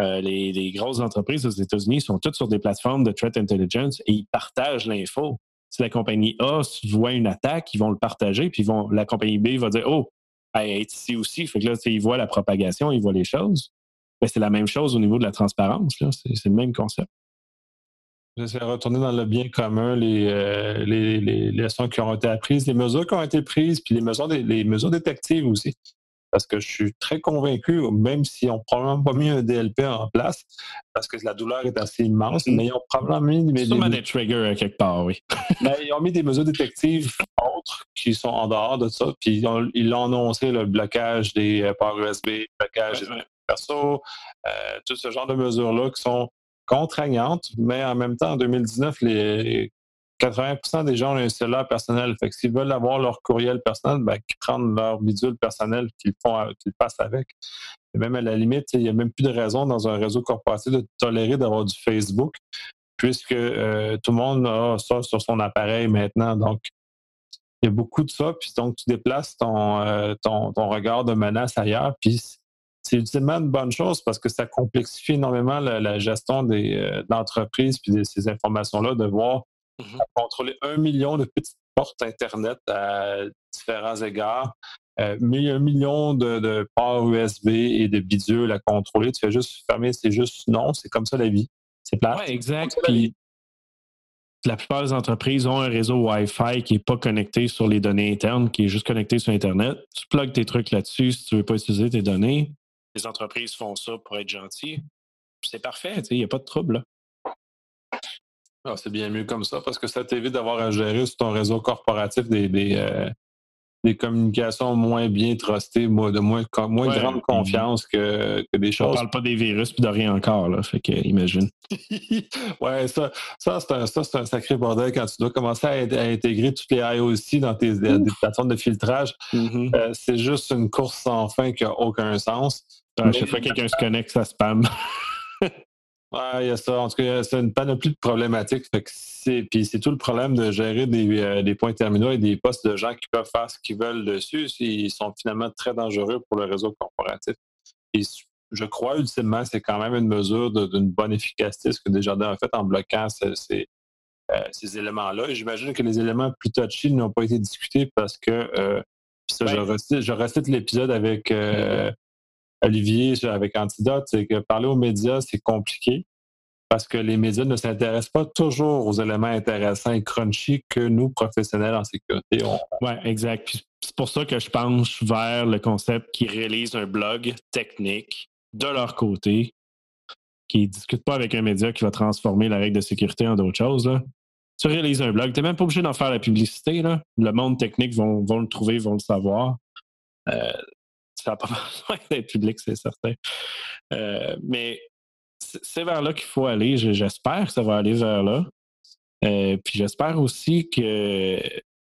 euh, les, grosses entreprises aux États-Unis sont toutes sur des plateformes de threat intelligence et ils partagent l'info. Si la compagnie A voit une attaque, ils vont le partager, puis vont, la compagnie B va dire Oh, elle est ici aussi. Fait que là, ils voient la propagation, ils voient les choses. Ben, c'est la même chose au niveau de la transparence. C'est, le même concept. J'essaie de retourner dans le bien commun, euh, les, les, leçons qui ont été apprises, les mesures qui ont été prises, puis les mesures, les mesures détectives aussi parce que je suis très convaincu, même s'ils n'ont probablement pas mis un DLP en place, parce que la douleur est assez immense, mais ils ont probablement mis des, des triggers quelque part, oui. mais ils ont mis des mesures détectives autres qui sont en dehors de ça, puis ils l'ont annoncé, le blocage des euh, ports USB, le blocage des perso, euh, tout ce genre de mesures-là qui sont contraignantes, mais en même temps, en 2019, les 80% des gens ont un cellulaire personnel. Fait que s'ils veulent avoir leur courriel personnel, ben, qu'ils prennent leur bidule personnel qu'ils font, qu'ils passent avec. Et même à la limite, il n'y a même plus de raison dans un réseau corporatif de tolérer d'avoir du Facebook, puisque euh, tout le monde a ça sur son appareil maintenant. Donc, il y a beaucoup de ça. Puis donc, tu déplaces ton, euh, ton, regard de menace ailleurs. Puis c'est ultimement une bonne chose parce que ça complexifie énormément la, gestion des, euh, d'entreprises puis de ces informations-là, de voir Mhm. contrôler un million de petites portes Internet à différents égards. Euh, mais un million de, ports USB et de bidules à contrôler. Tu fais juste fermer, c'est juste non, c'est comme ça la vie. C'est plat. Oui, exact. Puis, la plupart des entreprises ont un réseau Wi-Fi qui n'est pas connecté sur les données internes, qui est juste connecté sur Internet. Tu plugues tes trucs là-dessus si tu ne veux pas utiliser tes données. Les entreprises font ça pour être gentilles. C'est parfait, il n'y a pas de trouble. Ah, c'est bien mieux comme ça parce que ça t'évite d'avoir à gérer sur ton réseau corporatif des, des, euh, communications moins bien trustées, de moins, moins grande confiance que, que, des choses. On parle pas des virus puis de rien encore, là. Fait que, imagine. ouais, ça, ça c'est un, un, sacré bordel quand tu dois commencer à, intégrer toutes les IOC dans tes plateformes de filtrage. Mm-hmm. Euh, c'est juste une course sans fin qui n'a aucun sens. À chaque fois que quelqu'un se connecte, ça spam. Oui, il y a ça. En tout cas, c'est une panoplie de problématiques. puis c'est tout le problème de gérer euh, des, points terminaux et des postes de gens qui peuvent faire ce qu'ils veulent dessus. Ils sont finalement très dangereux pour le réseau corporatif. Et je crois ultimement c'est quand même une mesure d'une bonne efficacité, ce que Desjardins a fait en bloquant ces, euh, ces éléments-là. J'imagine que les éléments plus touchy n'ont pas été discutés parce que, euh, ça, je, recite, l'épisode avec Olivier avec Antidote, c'est que parler aux médias, c'est compliqué parce que les médias ne s'intéressent pas toujours aux éléments intéressants et crunchy que nous, professionnels en sécurité, on... Oui, exact. c'est pour ça que je penche vers le concept qui réalise un blog technique de leur côté, qui ne discute pas avec un média qui va transformer la règle de sécurité en d'autres choses. Tu réalises un blog, tu n'es même pas obligé d'en faire la publicité. Là. Le monde technique vont, le trouver, vont le savoir. Euh, ça n'a pas besoin d'être public, c'est certain. Euh, mais c'est vers là qu'il faut aller. J'espère que ça va aller vers là. Euh, puis j'espère aussi que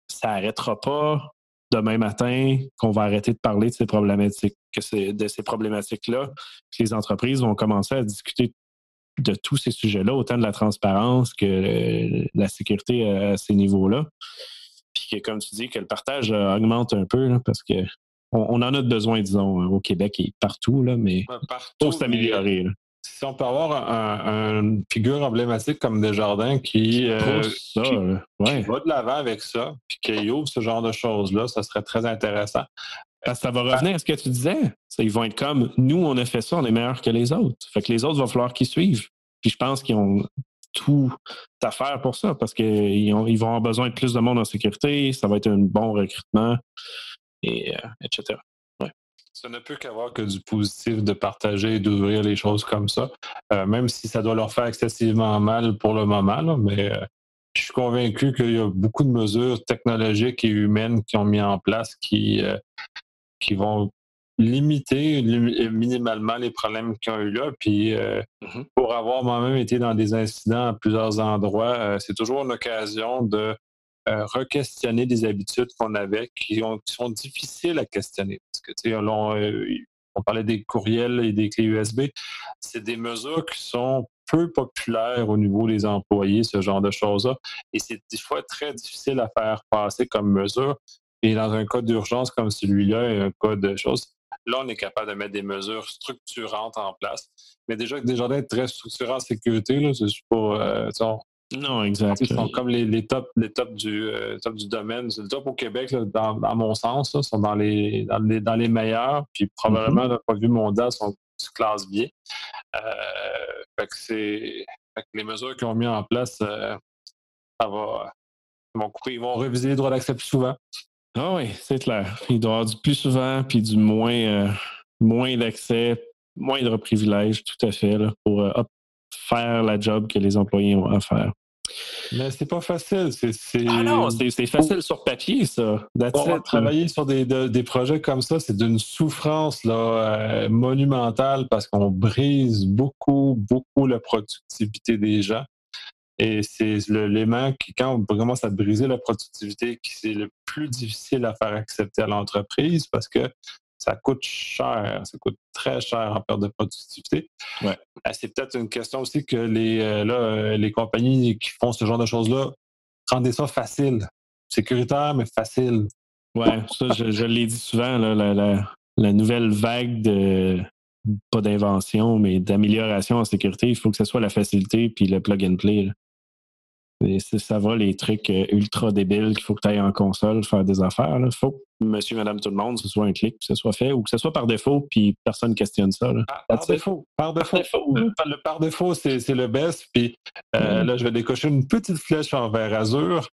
ça n'arrêtera pas demain matin, qu'on va arrêter de parler de ces problématiques-là, que les entreprises vont commencer à discuter de tous ces sujets-là, autant de la transparence que la sécurité à, ces niveaux-là. Puis que, comme tu dis, que le partage augmente un peu, parce que on, en a besoin, disons, au Québec et partout, là, mais partout, s'améliorer. si on peut avoir une figure emblématique comme Desjardins qui, euh, ça, ouais. va de l'avant avec ça, puis qui ouvre ce genre de choses-là, ça serait très intéressant. Parce que ça va revenir à ce que tu disais. ils vont être comme nous, on a fait ça, on est meilleur que les autres. Fait que les autres, vont falloir qu'ils suivent. Puis je pense qu'ils ont tout à faire pour ça parce qu'ils ils vont avoir besoin de plus de monde en sécurité, ça va être un bon recrutement, et, euh, etc. Ça ne peut qu'avoir que du positif de partager et d'ouvrir les choses comme ça, euh, même si ça doit leur faire excessivement mal pour le moment. mais euh, je suis convaincu qu'il y a beaucoup de mesures technologiques et humaines qui ont mis en place qui, euh, qui vont limiter minimalement les problèmes qu'ils ont eu là. Puis mm-hmm. pour avoir moi-même été dans des incidents à plusieurs endroits, c'est toujours une occasion de euh, re-questionner des habitudes qu'on avait qui, sont difficiles à questionner. Parce que, euh, on, parlait des courriels et des clés USB. C'est des mesures qui sont peu populaires au niveau des employés, ce genre de choses-là. Et c'est des fois très difficile à faire passer comme mesure. Et dans un cas d'urgence comme celui-là, un cas de choses, là, on est capable de mettre des mesures structurantes en place. Mais déjà, déjà d'être très structurant en sécurité, là, c'est pas. Euh, non, exact. Ils sont comme les, les tops les top du, euh, top du domaine. Le top au Québec, dans, à mon sens, là, sont dans les, dans les, dans les meilleurs. Puis probablement, mm-hmm. d'un point de vue mondial, sont se classent bien. Euh, fait que c'est les mesures qu'ils ont mis en place, euh, ça va. Ils vont, ils vont réviser les droits d'accès plus souvent. Ah oui, c'est clair. Il doit y avoir du plus souvent puis du moins, euh, moins d'accès, moindre privilège, tout à fait, là, pour faire la job que les employés ont à faire. Mais c'est pas facile. Ah non, c'est facile sur papier, ça. travailler sur des, des, projets comme ça, c'est d'une souffrance là, euh, monumentale parce qu'on brise beaucoup, beaucoup la productivité des gens. Et c'est l'élément qui, quand on commence à briser la productivité, qui c'est le plus difficile à faire accepter à l'entreprise parce que ça coûte cher, ça coûte très cher en perte de productivité. Ouais. Ben, c'est peut-être une question aussi que les, euh, euh, les compagnies qui font ce genre de choses-là rendent ça facile. Sécuritaire, mais facile. Oui, ça, je, l'ai dit souvent, la, nouvelle vague de pas d'invention, mais d'amélioration en sécurité, il faut que ce soit la facilité puis le plug and play ça va les trucs euh, ultra débiles qu'il faut que tu ailles en console faire des affaires. Il faut que monsieur, madame, tout le monde, ce soit un clic, que ce soit fait, ou que ce soit par défaut, puis personne ne questionne ça. Par, défaut. Par défaut. Le par défaut, c'est le best. Puis euh, là, je vais décocher une petite flèche envers Azure.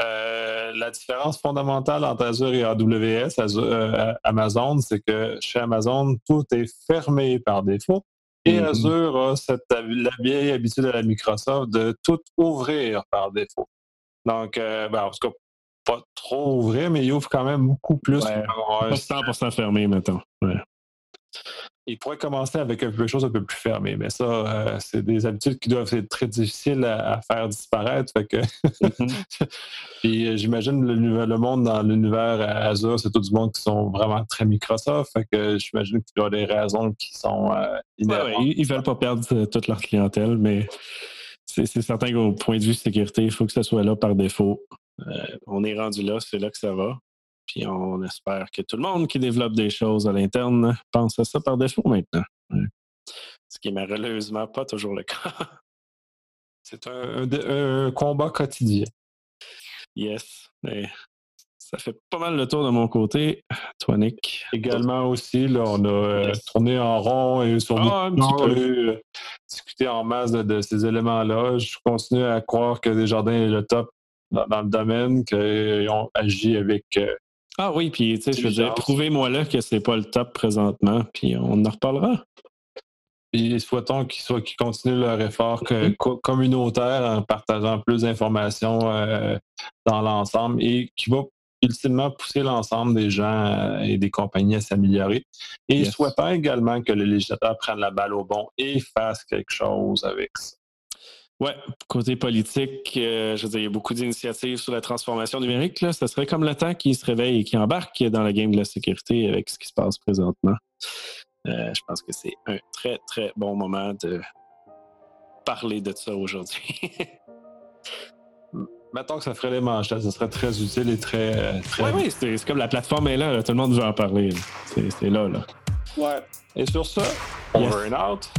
Euh, la différence fondamentale entre Azure et AWS, Amazon, c'est que chez Amazon, tout est fermé par défaut. Et mm-hmm. Azure a cette, la vieille habitude à la Microsoft de tout ouvrir par défaut. Donc, euh, ben, en tout cas, pas trop ouvrir, mais il ouvre quand même beaucoup plus. Ouais, pas 100% fermé maintenant. Ouais il pourrait commencer avec quelque chose un peu plus fermé, mais ça, euh, c'est des habitudes qui doivent être très difficiles à, faire disparaître. que... Mm-hmm. Puis euh, j'imagine le, le, monde dans l'univers Azure, c'est tout du monde qui sont vraiment très Microsoft. Fait que j'imagine qu'il y a des raisons qui sont euh, ils, ne veulent pas perdre toute leur clientèle, mais c'est certain qu'au point de vue sécurité, il faut que ça soit là par défaut. on est rendu là, c'est là que ça va. Puis on espère que tout le monde qui développe des choses à l'interne pense à ça par défaut maintenant. Ce qui est malheureusement pas toujours le cas. C'est un, combat quotidien. Yes. ça fait pas mal le tour de mon côté. Toi, Nick? Également aussi, là, on a euh, tourné en rond et sur ah, un euh, discuté en masse de, ces éléments-là. Je continue à croire que Desjardins est le top dans, le domaine, qu'ils ont agi avec euh, ah oui, puis tu sais, je veux dire, prouvez-moi là que c'est pas le top présentement, puis on en reparlera. Et souhaitons qu'ils continuent leur effort mm-hmm. communautaire en partageant plus d'informations euh, dans l'ensemble et qui va ultimement pousser l'ensemble des gens euh, et des compagnies à s'améliorer. Et souhaitons également que le législateur prenne la balle au bon et fasse quelque chose avec ça. Oui, côté politique, euh, je veux dire, il y a beaucoup d'initiatives sur la transformation numérique. Là. Ça serait comme le temps qui se réveille et qui embarque dans la game de la sécurité avec ce qui se passe présentement. Euh, je pense que c'est un très, très bon moment de parler de ça aujourd'hui. Mettons que ça ferait les manches, ça serait très utile et très. Euh, très... Oui, oui, c'est comme la plateforme est là, tout le monde veut en parler. C'est là, là. Ouais. Et sur ça, over and out.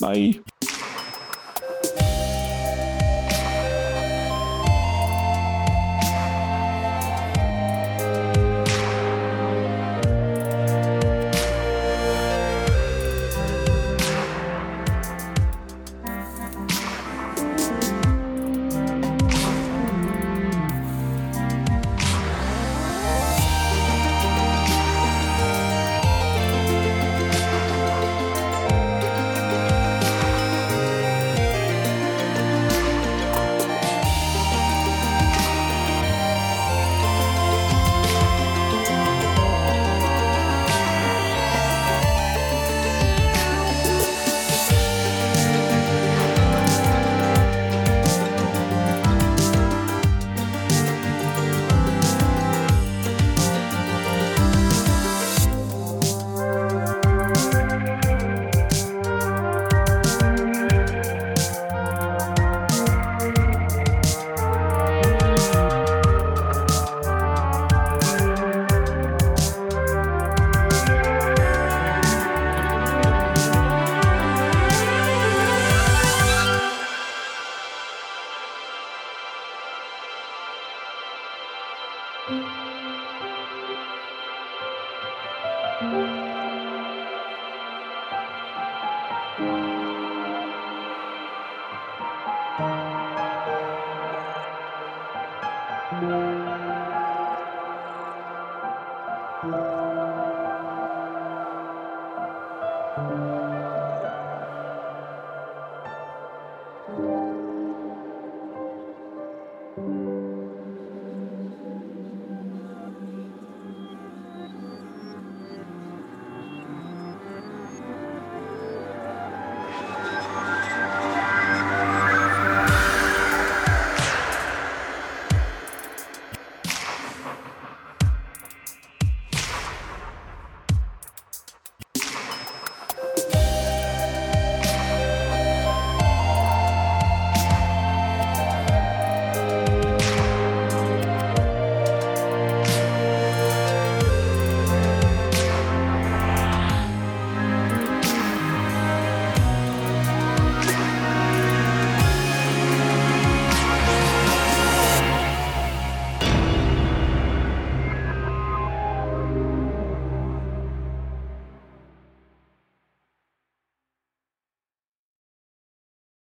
Bye.